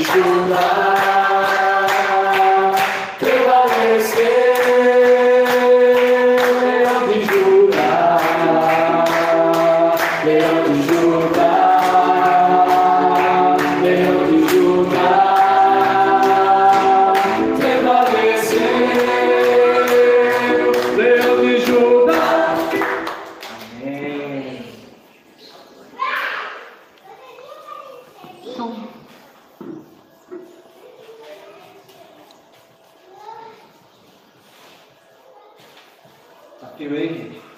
Yeshua. Ó